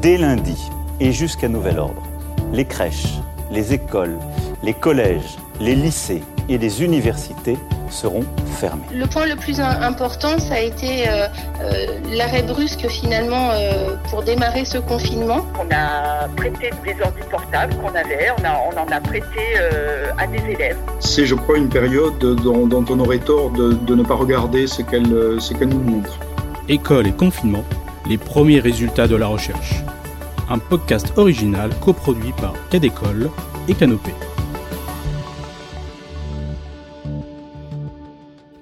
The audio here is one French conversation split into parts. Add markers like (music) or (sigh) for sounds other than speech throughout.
Dès lundi et jusqu'à nouvel ordre, les crèches, les écoles, les collèges, les lycées et les universités seront fermés. Le point le plus important, ça a été euh, euh, l'arrêt brusque finalement euh, pour démarrer ce confinement. On a prêté des ordi portables qu'on avait, on, en a prêté à des élèves. C'est, je crois, une période dont, on aurait tort de, ne pas regarder ce qu'elle, ce qu'elle nous montre. École et confinement, les premiers résultats de la recherche. Un podcast original coproduit par Cadécole et Canopée.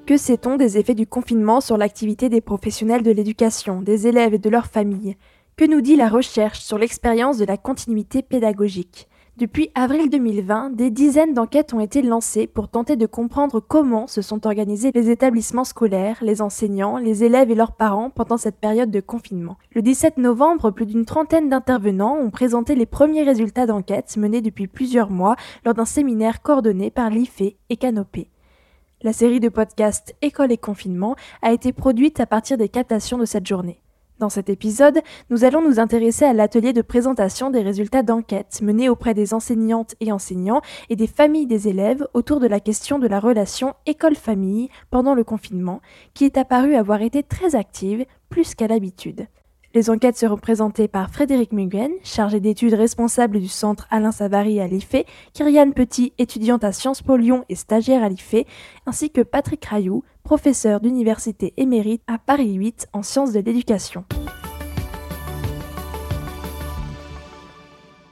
Que sait-on des effets du confinement sur l'activité des professionnels de l'éducation, des élèves et de leurs familles? Que nous dit la recherche sur l'expérience de la continuité pédagogique? Depuis avril 2020, des dizaines d'enquêtes ont été lancées pour tenter de comprendre comment se sont organisés les établissements scolaires, les enseignants, les élèves et leurs parents pendant cette période de confinement. Le 17 novembre, plus d'une trentaine d'intervenants ont présenté les premiers résultats d'enquêtes menés depuis plusieurs mois lors d'un séminaire coordonné par l'IFE et Canopé. La série de podcasts École et confinement a été produite à partir des captations de cette journée. Dans cet épisode, nous allons nous intéresser à l'atelier de présentation des résultats d'enquête menés auprès des enseignantes et enseignants et des familles des élèves autour de la question de la relation école-famille pendant le confinement, qui est apparue avoir été très active, plus qu'à l'habitude. Les enquêtes seront présentées par Frédéric Muguen, chargé d'études responsable du centre Alain Savary à l'IFE, Kyriane Petit, étudiante à Sciences Po Lyon et stagiaire à l'IFE, ainsi que Patrick Rayou, professeur d'université émérite à Paris 8 en sciences de l'éducation.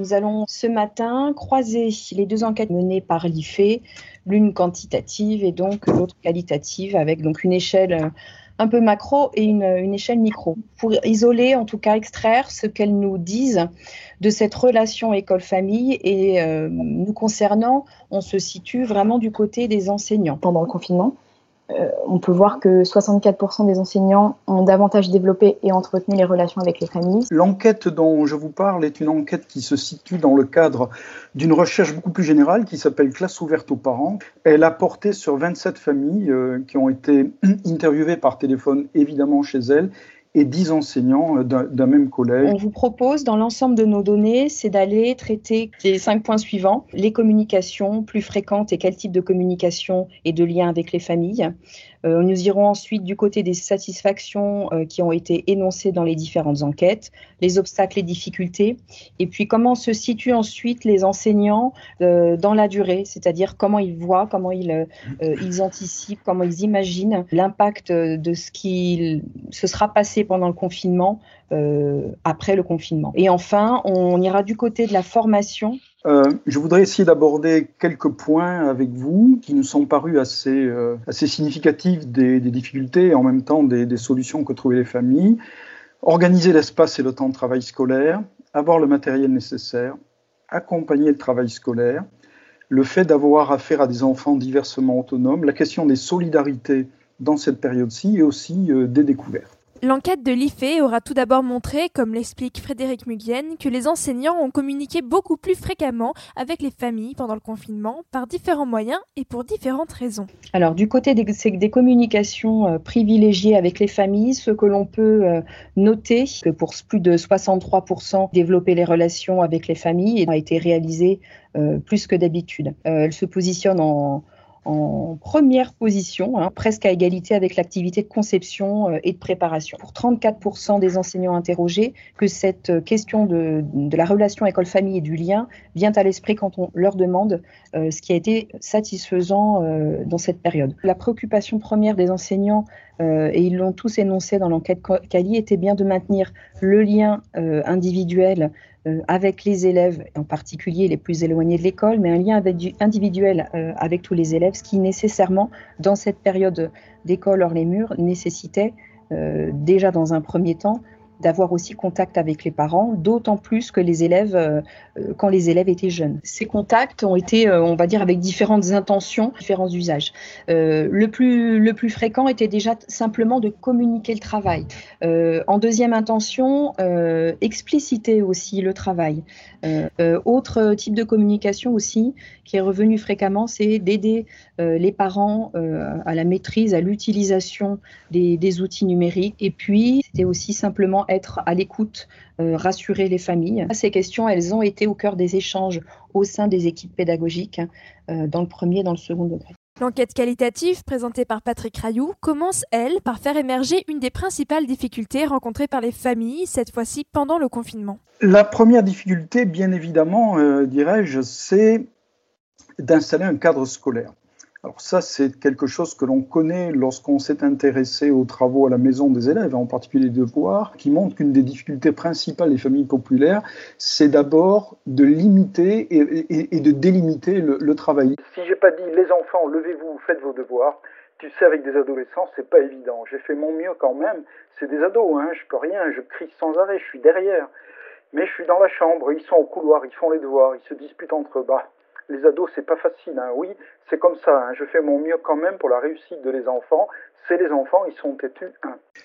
Nous allons ce matin croiser les deux enquêtes menées par l'IFE, l'une quantitative et donc l'autre qualitative, avec donc une échelle un peu macro et une, échelle micro, pour isoler, en tout cas extraire ce qu'elles nous disent de cette relation école-famille. Et euh, nous concernant, on se situe vraiment du côté des enseignants. Pendant le confinement, euh, on peut voir que 64% des enseignants ont davantage développé et entretenu les relations avec les familles. L'enquête dont je vous parle est une enquête qui se situe dans le cadre d'une recherche beaucoup plus générale qui s'appelle Classe ouverte aux parents. Elle a porté sur 27 familles euh, qui ont été (clears throat) interviewées par téléphone évidemment chez elles et 10 enseignants euh, d'un même collège. On vous propose, dans l'ensemble de nos données, c'est d'aller traiter les cinq points suivants. Les communications plus fréquentes et quel type de communication et de lien avec les familles. Euh, nous irons ensuite du côté des satisfactions euh, qui ont été énoncées dans les différentes enquêtes, les obstacles et difficultés, et puis comment se situent ensuite les enseignants euh, dans la durée, c'est-à-dire comment ils voient, comment ils, ils anticipent, comment ils imaginent l'impact de ce qui se sera passé pendant le confinement, après le confinement. Et enfin, on ira du côté de la formation euh, je voudrais essayer d'aborder quelques points avec vous qui nous sont parus assez, euh, significatifs des, difficultés et en même temps des, des, solutions que trouvaient les familles. Organiser l'espace et le temps de travail scolaire, avoir le matériel nécessaire, accompagner le travail scolaire, le fait d'avoir affaire à des enfants diversement autonomes, la question des solidarités dans cette période-ci et aussi euh, des découvertes. L'enquête de l'IFE aura tout d'abord montré, comme l'explique Frédéric Mugienne, que les enseignants ont communiqué beaucoup plus fréquemment avec les familles pendant le confinement par différents moyens et pour différentes raisons. Alors du côté des, communications euh, privilégiées avec les familles, ce que l'on peut euh, noter, que pour plus de 63% développer les relations avec les familles a été réalisé euh, plus que d'habitude. elle se positionne en en première position, hein, presque à égalité avec l'activité de conception euh, et de préparation. Pour 34% des enseignants interrogés, que cette euh, question de, la relation école-famille et du lien vient à l'esprit quand on leur demande euh, ce qui a été satisfaisant dans cette période. La préoccupation première des enseignants, et ils l'ont tous énoncé dans l'enquête Cali, était bien de maintenir le lien individuel euh, avec les élèves, en particulier les plus éloignés de l'école, mais un lien individuel euh, avec tous les élèves, ce qui nécessairement, dans cette période d'école hors les murs, nécessitait euh, déjà dans un premier temps d'avoir aussi contact avec les parents, d'autant plus que les élèves, euh, euh, quand les élèves étaient jeunes. Ces contacts ont été, euh, on va dire, avec différentes intentions, différents usages. le, plus, le plus fréquent était déjà simplement de communiquer le travail. en deuxième intention, expliciter aussi le travail. autre type de communication aussi qui est revenu fréquemment, c'est d'aider les parents à la maîtrise, à l'utilisation des, des outils numériques. Et puis, c'était aussi simplement être à l'écoute, rassurer les familles. Ces questions, elles ont été au cœur des échanges au sein des équipes pédagogiques dans le premier et dans le second degré. L'enquête qualitative présentée par Patrick Rayou commence, elle, par faire émerger une des principales difficultés rencontrées par les familles, cette fois-ci pendant le confinement. La première difficulté, bien évidemment, euh, dirais-je, c'est d'installer un cadre scolaire. Alors ça, c'est quelque chose que l'on connaît lorsqu'on s'est intéressé aux travaux à la maison des élèves, en particulier les devoirs, qui montrent qu'une des difficultés principales des familles populaires, c'est d'abord de limiter et, de délimiter le, travail. Si j'ai pas dit les enfants, levez-vous, faites vos devoirs, tu sais, avec des adolescents, c'est pas évident. J'ai fait mon mieux quand même. C'est des ados, hein, je peux rien, je crie sans arrêt, je suis derrière. Mais je suis dans la chambre, ils sont au couloir, ils font les devoirs, ils se disputent entre eux. Bah, les ados, c'est pas facile. Hein. Oui, c'est comme ça. Hein. Je fais mon mieux quand même pour la réussite de les enfants. C'est les enfants, ils sont têtus.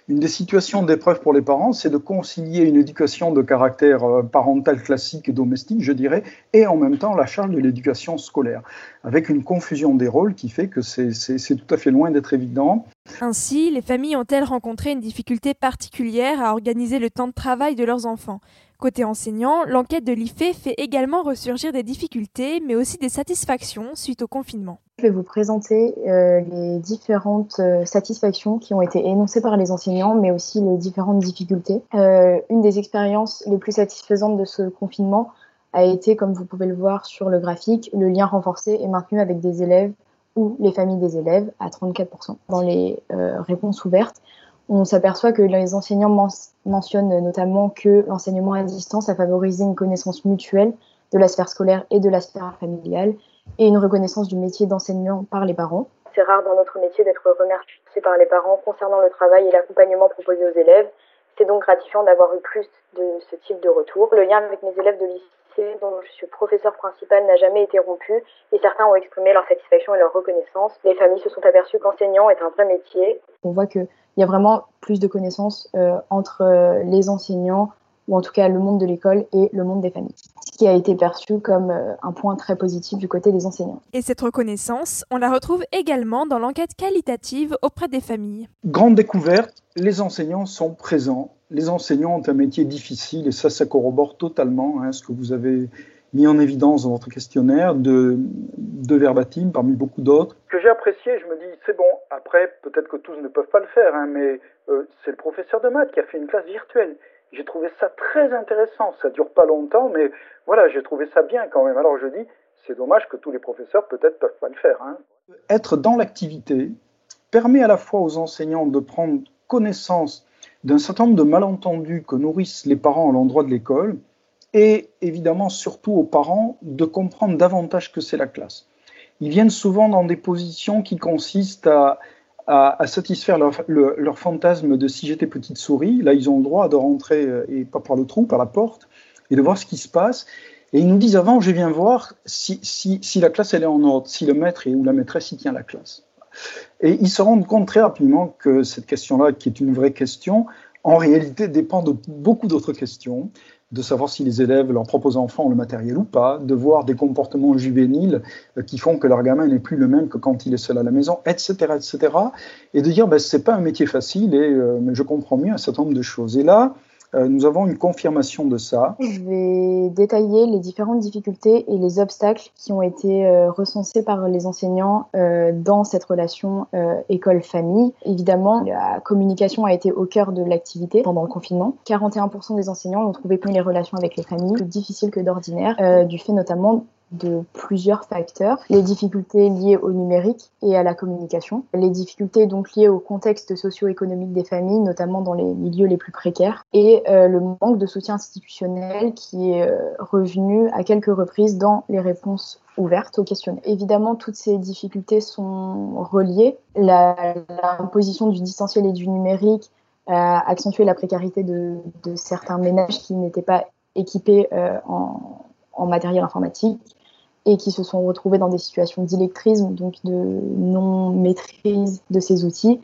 Une des situations d'épreuve pour les parents, c'est de concilier une éducation de caractère euh, parental classique et domestique, je dirais, et en même temps la charge de l'éducation scolaire, avec une confusion des rôles qui fait que c'est tout à fait loin d'être évident. Ainsi, les familles ont-elles rencontré une difficulté particulière à organiser le temps de travail de leurs enfants? Côté enseignant, l'enquête de l'IFE fait également ressurgir des difficultés, mais aussi des satisfactions suite au confinement. Je vais vous présenter euh, les différentes euh, satisfactions qui ont été énoncées par les enseignants, mais aussi les différentes difficultés. Euh, une des expériences les plus satisfaisantes de ce confinement a été, comme vous pouvez le voir sur le graphique, le lien renforcé et maintenu avec des élèves ou les familles des élèves à 34%. Dans les réponses ouvertes, on s'aperçoit que les enseignants mentionnent notamment que l'enseignement à distance a favorisé une connaissance mutuelle de la sphère scolaire et de la sphère familiale et une reconnaissance du métier d'enseignant par les parents. C'est rare dans notre métier d'être remercié par les parents concernant le travail et l'accompagnement proposé aux élèves. C'est donc gratifiant d'avoir eu plus de ce type de retour. Le lien avec mes élèves de lycée dont je suis professeur principal n'a jamais été rompu et certains ont exprimé leur satisfaction et leur reconnaissance. Les familles se sont aperçues qu'enseignant est un vrai métier. On voit que il y a vraiment plus de connaissances euh, entre euh, les enseignants, ou en tout cas le monde de l'école et le monde des familles. Ce qui a été perçu comme euh, un point très positif du côté des enseignants. Et cette reconnaissance, on la retrouve également dans l'enquête qualitative auprès des familles. Grande découverte, les enseignants sont présents. Les enseignants ont un métier difficile et ça, ça corrobore totalement hein, ce que vous avez mis en évidence dans votre questionnaire de, de verbatim parmi beaucoup d'autres. Que j'ai apprécié, je me dis, c'est bon, après, peut-être que tous ne peuvent pas le faire, hein, mais euh, c'est le professeur de maths qui a fait une classe virtuelle. J'ai trouvé ça très intéressant. Ça dure pas longtemps, mais voilà, j'ai trouvé ça bien quand même. Alors je dis, c'est dommage que tous les professeurs peut-être peuvent pas le faire. Hein. Être dans l'activité permet à la fois aux enseignants de prendre connaissance d'un certain nombre de malentendus que nourrissent les parents à l'endroit de l'école, et évidemment surtout aux parents de comprendre davantage que c'est la classe. Ils viennent souvent dans des positions qui consistent à, à, satisfaire leur, fantasme de si j'étais petite souris. Là, ils ont le droit de rentrer, euh, et pas par le trou, par la porte, et de voir ce qui se passe. Et ils nous disent avant, je viens voir si, si, si la classe elle est en ordre, si le maître ou la maîtresse y tient la classe. Et ils se rendent compte très rapidement que cette question-là, qui est une vraie question, en réalité dépend de beaucoup d'autres questions de savoir si les élèves, leurs propres enfants ont le matériel ou pas, de voir des comportements juvéniles euh, qui font que leur gamin n'est plus le même que quand il est seul à la maison, etc., etc. Et de dire, ben, c'est pas un métier facile et euh, je comprends mieux un certain nombre de choses. Et là, euh, nous avons une confirmation de ça. Je vais détailler les différentes difficultés et les obstacles qui ont été euh, recensés par les enseignants euh, dans cette relation école-famille. Évidemment, la communication a été au cœur de l'activité pendant le confinement. 41% des enseignants ont trouvé les relations avec les familles difficiles que d'ordinaire, du fait notamment de plusieurs facteurs. Les difficultés liées au numérique et à la communication. Les difficultés donc liées au contexte socio-économique des familles, notamment dans les milieux les plus précaires. Et euh, le manque de soutien institutionnel qui est euh, revenu à quelques reprises dans les réponses ouvertes aux questionnaires. Évidemment, toutes ces difficultés sont reliées. L'imposition du distanciel et du numérique a accentué la précarité de, certains ménages qui n'étaient pas équipés euh, en matériel informatique et qui se sont retrouvés dans des situations d'électrisme, donc de non-maîtrise de ces outils,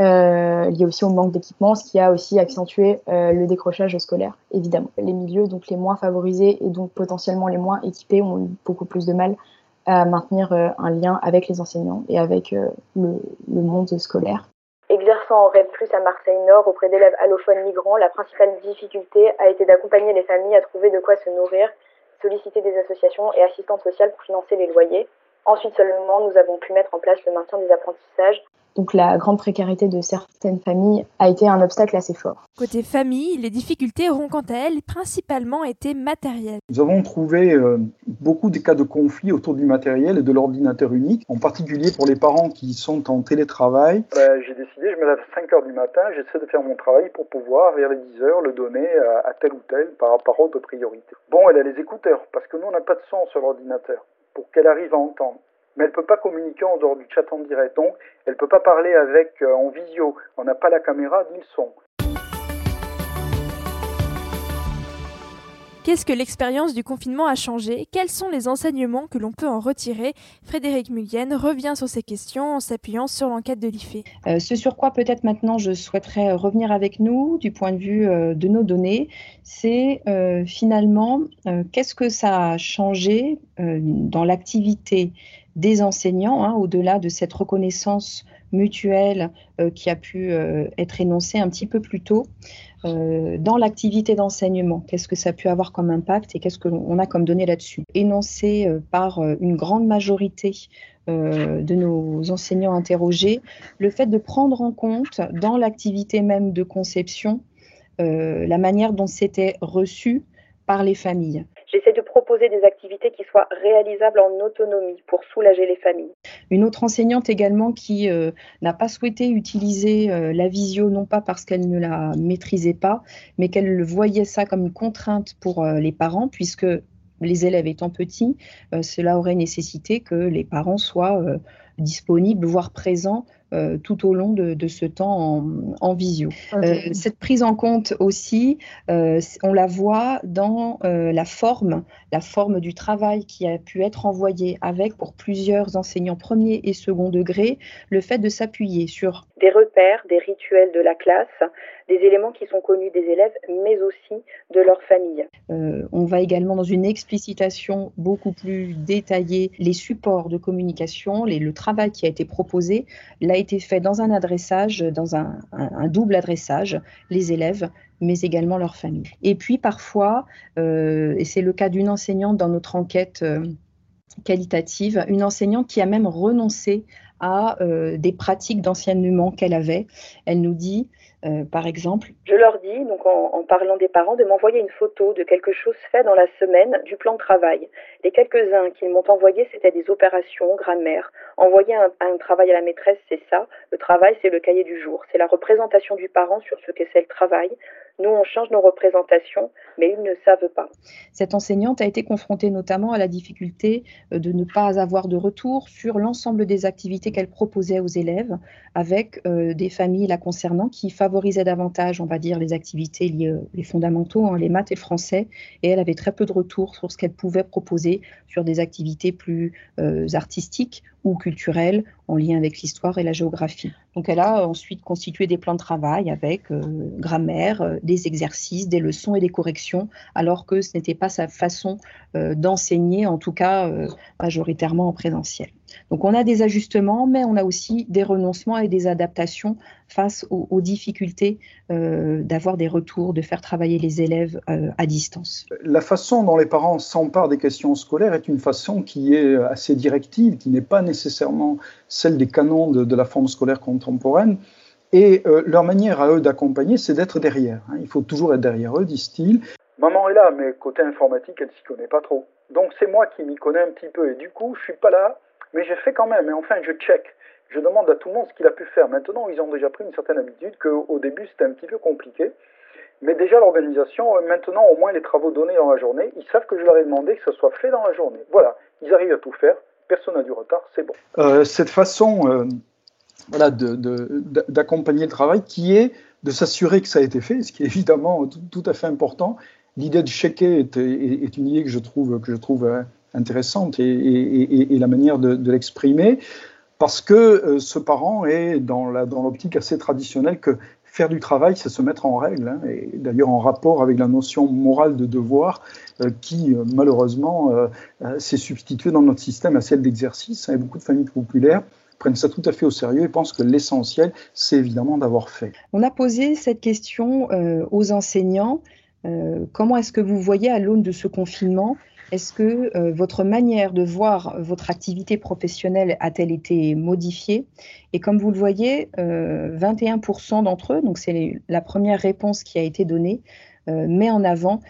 euh, liés aussi au manque d'équipement, ce qui a aussi accentué euh, le décrochage scolaire, évidemment. Les milieux donc les moins favorisés et donc potentiellement les moins équipés ont eu beaucoup plus de mal à maintenir euh, un lien avec les enseignants et avec le, le, monde scolaire. Exercer en REP+, à Marseille-Nord, auprès d'élèves allophones migrants, la principale difficulté a été d'accompagner les familles à trouver de quoi se nourrir, solliciter des associations et assistantes sociales pour financer les loyers. Ensuite seulement, nous avons pu mettre en place le maintien des apprentissages donc la grande précarité de certaines familles a été un obstacle assez fort. Côté famille, les difficultés auront quant à elles principalement été matérielles. Nous avons trouvé euh, beaucoup de cas de conflit autour du matériel et de l'ordinateur unique, en particulier pour les parents qui sont en télétravail. Ben, j'ai décidé, je me lève à 5 heures du matin, j'essaie de faire mon travail pour pouvoir, vers les 10 heures, le donner à, tel ou tel par rapport aux priorités. Bon, elle a les écouteurs, parce que nous, on n'a pas de son sur l'ordinateur, pour qu'elle arrive à entendre mais elle ne peut pas communiquer en dehors du chat en direct. Donc, elle ne peut pas parler avec euh, en visio. On n'a pas la caméra ni le son. Qu'est-ce que l'expérience du confinement a changé? Quels sont les enseignements que l'on peut en retirer? Frédéric Mugen revient sur ces questions en s'appuyant sur l'enquête de l'IFE. Euh, ce sur quoi peut-être maintenant je souhaiterais revenir avec nous du point de vue euh, de nos données, c'est finalement qu'est-ce que ça a changé dans l'activité des enseignants, hein, au-delà de cette reconnaissance mutuelle euh, qui a pu euh, être énoncée un petit peu plus tôt, euh, dans l'activité d'enseignement. Qu'est-ce que ça a pu avoir comme impact et qu'est-ce qu'on a comme données là-dessus? Énoncé par une grande majorité de nos enseignants interrogés, le fait de prendre en compte dans l'activité même de conception la manière dont c'était reçu par les familles. Proposer des activités qui soient réalisables en autonomie pour soulager les familles. Une autre enseignante également qui euh, n'a pas souhaité utiliser euh, la visio, non pas parce qu'elle ne la maîtrisait pas, mais qu'elle voyait ça comme une contrainte pour euh, les parents, puisque les élèves étant petits, cela aurait nécessité que les parents soient disponibles, voire présents euh, tout au long de, ce temps en, visio. Euh, cette prise en compte aussi, euh, on la voit dans la forme, la forme du travail qui a pu être envoyé avec pour plusieurs enseignants premier et second degré, le fait de s'appuyer sur des repères, des rituels de la classe, des éléments qui sont connus des élèves, mais aussi de leur famille. on va également dans une explicitation beaucoup plus détaillée, les supports de communication, le travail qui a été proposé, l'a été fait dans un adressage, dans un, double adressage, les élèves, mais également leurs familles. Et puis parfois, euh, et c'est le cas d'une enseignante dans notre enquête euh, qualitative, une enseignante qui a même renoncé à euh, des pratiques d'enseignement qu'elle avait. Elle nous dit, par exemple, Je leur dis, donc en, en parlant des parents, de m'envoyer une photo de quelque chose fait dans la semaine du plan de travail. Les quelques-uns qu'ils m'ont envoyés, c'était des opérations, grammaire. Envoyer un, un, travail à la maîtresse, c'est ça. Le travail, c'est le cahier du jour. C'est la représentation du parent sur ce que c'est le travail. Nous, on change nos représentations, mais ils ne savent pas. Cette enseignante a été confrontée notamment à la difficulté euh, de ne pas avoir de retour sur l'ensemble des activités qu'elle proposait aux élèves, avec euh, des familles la concernant qui favorisaient davantage, on va dire, les activités liées, euh, les fondamentaux, hein, les maths et le français, et elle avait très peu de retour sur ce qu'elle pouvait proposer sur des activités plus artistiques ou culturelles en lien avec l'histoire et la géographie. Donc elle a ensuite constitué des plans de travail avec euh, grammaire, euh, des exercices, des leçons et des corrections, alors que ce n'était pas sa façon euh, d'enseigner, en tout cas majoritairement en présentiel. Donc on a des ajustements, mais on a aussi des renoncements et des adaptations face aux, difficultés d'avoir des retours, de faire travailler les élèves à distance. La façon dont les parents s'emparent des questions scolaires est une façon qui est assez directive, qui n'est pas nécessairement celle des canons de, la forme scolaire contemporaine. Et euh, leur manière à eux d'accompagner, c'est d'être derrière. Hein. Il faut toujours être derrière eux, disent-ils. Maman est là, mais côté informatique, elle s'y connaît pas trop. Donc c'est moi qui m'y connais un petit peu. Et du coup, je suis pas là, mais je fais quand même. Et enfin, je check. Je demande à tout le monde ce qu'il a pu faire. Maintenant, ils ont déjà pris une certaine habitude qu'au début, c'était un petit peu compliqué. Mais déjà, l'organisation, euh, maintenant, au moins les travaux donnés dans la journée, ils savent que je leur ai demandé que ça soit fait dans la journée. Voilà, ils arrivent à tout faire personne n'a du retard, c'est bon. Euh, cette façon euh, voilà, d'accompagner le travail qui est de s'assurer que ça a été fait, ce qui est évidemment tout, à fait important. L'idée de checker est, est, une idée que je trouve, que je trouve intéressante et, la manière de, l'exprimer, parce que ce parent est dans l'optique dans assez traditionnelle que faire du travail, c'est se mettre en règle, hein, et d'ailleurs en rapport avec la notion morale de devoir euh, qui, euh, malheureusement, euh, s'est substituée dans notre système à celle d'exercice. Hein, beaucoup de familles populaires prennent ça tout à fait au sérieux et pensent que l'essentiel, c'est évidemment d'avoir fait. On a posé cette question euh, aux enseignants. Euh, comment est-ce que vous voyez à l'aune de ce confinement est-ce que euh, votre manière de voir votre activité professionnelle a-t-elle été modifiée? Et comme vous le voyez, 21% d'entre eux, donc c'est la première réponse qui a été donnée, met en avant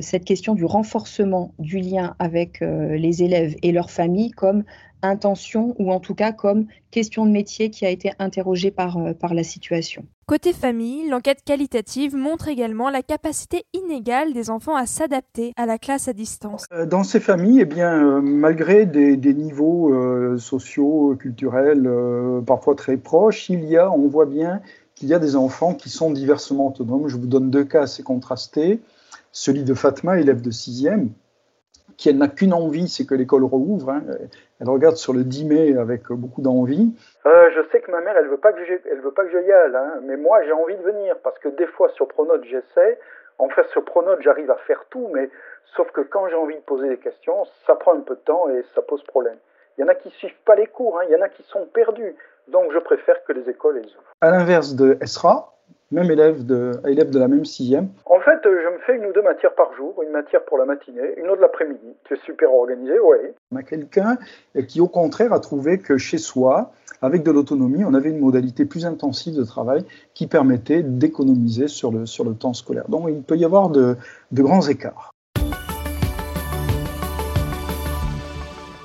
cette question du renforcement du lien avec les élèves et leurs familles comme intention ou en tout cas comme question de métier qui a été interrogée par, euh, par la situation. Côté famille, l'enquête qualitative montre également la capacité inégale des enfants à s'adapter à la classe à distance. Euh, dans ces familles, eh bien, euh, malgré des, niveaux sociaux, culturels parfois très proches, il y a, on voit bien qu'il y a des enfants qui sont diversement autonomes. Je vous donne deux cas assez contrastés. Celui de Fatma, élève de 6e, qui elle n'a qu'une envie, c'est que l'école rouvre. Hein. Elle regarde sur le 10 mai avec beaucoup d'envie. Euh, je sais que ma mère, elle veut pas que je, elle veut pas que je y aille, hein. mais moi j'ai envie de venir parce que des fois sur Pronote j'essaie. En fait sur Pronote j'arrive à faire tout, mais sauf que quand j'ai envie de poser des questions, ça prend un peu de temps et ça pose problème. Il y en a qui suivent pas les cours, hein. il y en a qui sont perdus. Donc je préfère que les écoles les ouvrent. À l'inverse de Esra, même élève de, élève de la même sixième. En fait, je me fais une ou deux matières par jour, une matière pour la matinée, une autre l'après-midi. C'est super organisé, oui. On a quelqu'un qui, au contraire, a trouvé que chez soi, avec de l'autonomie, on avait une modalité plus intensive de travail qui permettait d'économiser sur le, sur le temps scolaire. Donc, il peut y avoir de, de grands écarts.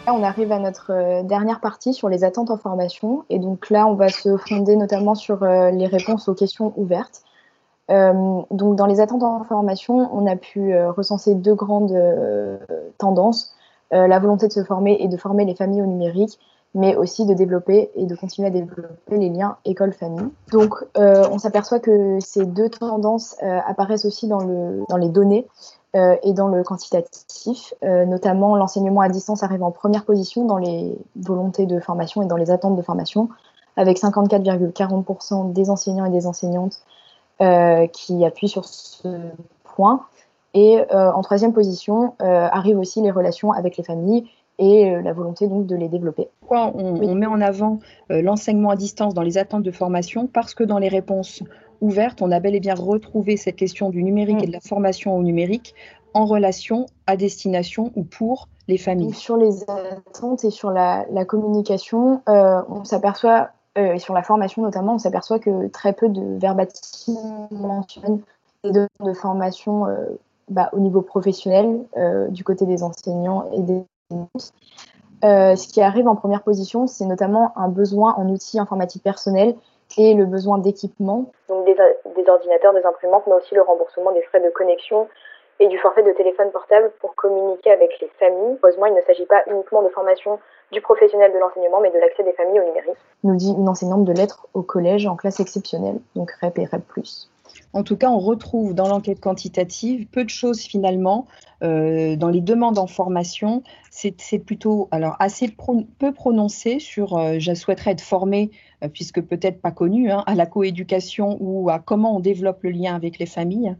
On arrive à notre euh, dernière partie sur les attentes en formation. Et donc là, on va se fonder notamment sur euh, les réponses aux questions ouvertes. Euh, donc dans les attentes en formation, on a pu recenser deux grandes tendances. la volonté de se former et de former les familles au numérique, mais aussi de développer et de continuer à développer les liens école-famille. Donc on s'aperçoit que ces deux tendances apparaissent aussi dans, le, dans les données. Euh, et dans le quantitatif. Euh, notamment, l'enseignement à distance arrive en première position dans les volontés de formation et dans les attentes de formation, avec 54,40% des enseignants et des enseignantes euh, qui appuient sur ce point. Et en troisième position arrivent aussi les relations avec les familles et la volonté donc de les développer. Pourquoi on, met en avant l'enseignement à distance dans les attentes de formation? Parce que dans les réponses ouverte, on a bel et bien retrouvé cette question du numérique et de la formation au numérique en relation, à destination ou pour les familles. Sur les attentes et sur la, communication, euh, on s'aperçoit, euh, et sur la formation notamment, on s'aperçoit que très peu de verbatim mentionnent les demandes de formation euh, bah, au niveau professionnel du côté des enseignants et des ce qui arrive en première position, c'est notamment un besoin en outils informatiques personnels et le besoin d'équipement. Donc des, des, ordinateurs, des imprimantes, mais aussi le remboursement des frais de connexion et du forfait de téléphone portable pour communiquer avec les familles. Heureusement, il ne s'agit pas uniquement de formation du professionnel de l'enseignement, mais de l'accès des familles au numérique. Nous dit une enseignante de lettres au collège en classe exceptionnelle, donc REP et REP+. En tout cas, on retrouve dans l'enquête quantitative peu de choses finalement. Euh, dans les demandes en formation, c'est plutôt alors assez peu prononcé sur euh, je souhaiterais être formé, euh, puisque peut-être pas connu, hein, à la coéducation ou à comment on développe le lien avec les familles.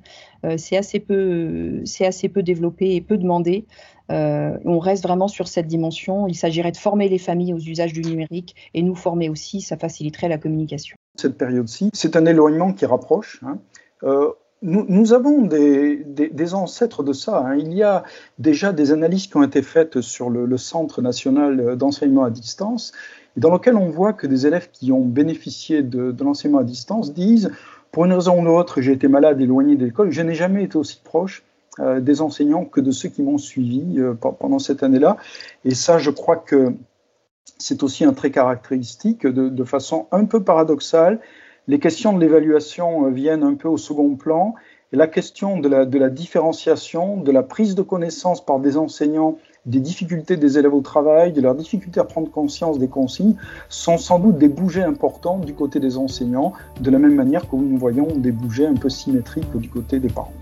c'est assez, peu, assez peu développé et peu demandé. on reste vraiment sur cette dimension. Il s'agirait de former les familles aux usages du numérique et nous former aussi, ça faciliterait la communication. Cette période-ci, c'est un éloignement qui rapproche. Hein. Euh, nous, avons des, ancêtres de ça. Hein. Il y a déjà des analyses qui ont été faites sur le, Centre national d'enseignement à distance, dans lequel on voit que des élèves qui ont bénéficié de, l'enseignement à distance disent, pour une raison ou une autre, j'ai été malade, éloigné de l'école, je n'ai jamais été aussi proche euh, des enseignants que de ceux qui m'ont suivi euh, pendant cette année-là. Et ça, je crois que c'est aussi un trait caractéristique de façon un peu paradoxale les questions de l'évaluation euh, viennent un peu au second plan. Et la question de la, différenciation, de la prise de connaissance par des enseignants des difficultés des élèves au travail, de leur difficulté à prendre conscience des consignes, sont sans doute des bougets importants du côté des enseignants, de la même manière que nous voyons des bougets un peu symétriques du côté des parents.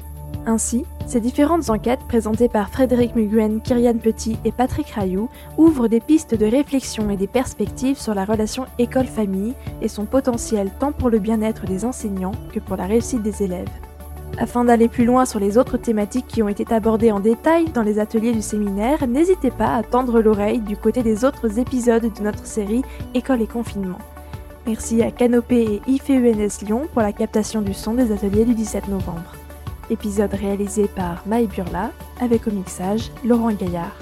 Ainsi, ces différentes enquêtes présentées par Frédéric Muguen, Kyrian Petit et Patrick Rayou ouvrent des pistes de réflexion et des perspectives sur la relation école-famille et son potentiel tant pour le bien-être des enseignants que pour la réussite des élèves. Afin d'aller plus loin sur les autres thématiques qui ont été abordées en détail dans les ateliers du séminaire, n'hésitez pas à tendre l'oreille du côté des autres épisodes de notre série École et confinement. Merci à Canopé et IFEUNS Lyon pour la captation du son des ateliers du 17 novembre. Épisode réalisé par Maï Burla, avec au mixage Laurent Gaillard.